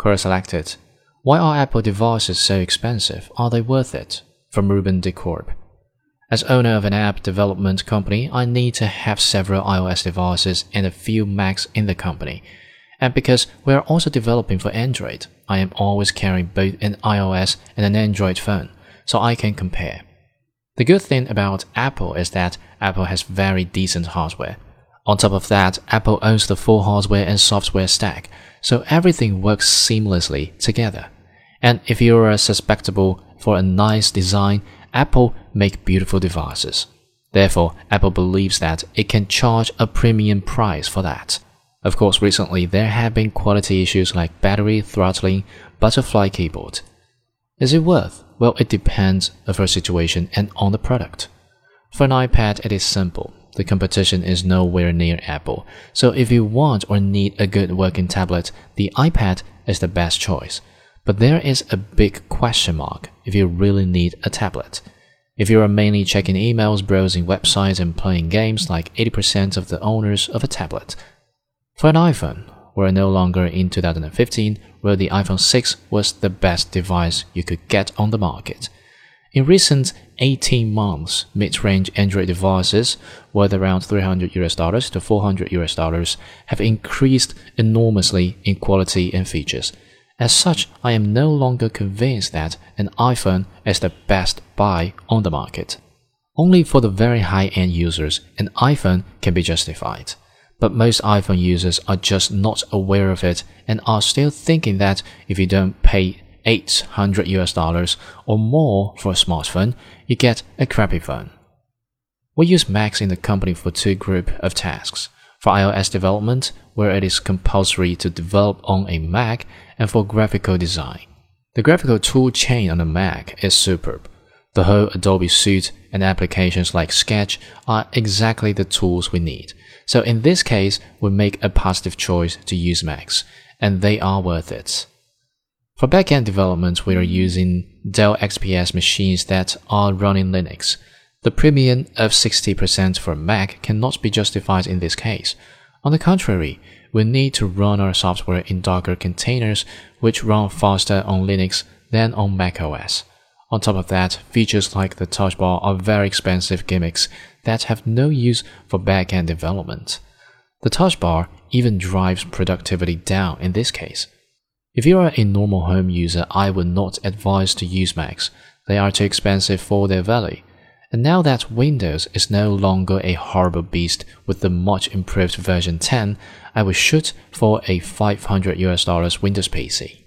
Query selected. Why are Apple devices so expensive? Are they worth it? From Ruben Decrop. As owner of an app development company, I need to have several iOS devices and a few Macs in the company. And because we are also developing for Android, I am always carrying both an iOS and an Android phone, so I can compare. The good thing about Apple is that Apple has very decent hardware. On top of that, Apple owns the full hardware and software stack, so everything works seamlessly together. And if you are susceptible for a nice design, Apple make beautiful devices. Therefore, Apple believes that it can charge a premium price for that. Of course, recently there have been quality issues like battery throttling, butterfly keyboard. Is it worth? Well, it depends of your situation and on the product. For an iPad, it is simple. The competition is nowhere near Apple. So if you want or need a good working tablet, the iPad is the best choice. But there is a big question mark if you really need a tablet. If you are mainly checking emails, browsing websites, and playing games like 80% of the owners of a tablet. For an iPhone, we're no longer in 2015 where the iPhone 6 was the best device you could get on the market. In recent 18 months, mid-range Android devices worth around 300 US dollars to 400 US dollars have increased enormously in quality and features. As such, I am no longer convinced that an iPhone is the best buy on the market. Only for the very high-end users, an iPhone can be justified. But most iPhone users are just not aware of it and are still thinking that if you don't pay 800 US dollars or more for a smartphone, you get a crappy phone. We use Macs in the company for two group of tasks. For iOS development, where it is compulsory to develop on a Mac, and for graphical design. The graphical tool chain on a Mac is superb. The whole Adobe suite and applications like Sketch are exactly the tools we need. So in this case, we make a positive choice to use Macs, and they are worth it. For backend development, we are using Dell XPS machines that are running Linux. The premium of 60% for Mac cannot be justified in this case. On the contrary, we need to run our software in Docker containers, which run faster on Linux than on macOS. On top of that, features like the touch bar are very expensive gimmicks that have no use for backend development. The touch bar even drives productivity down in this case. If you are a normal home user, I would not advise to use Macs. They are too expensive for their value. And now that Windows is no longer a horrible beast with the much improved version 10, I would shoot for a 500 US dollars Windows PC.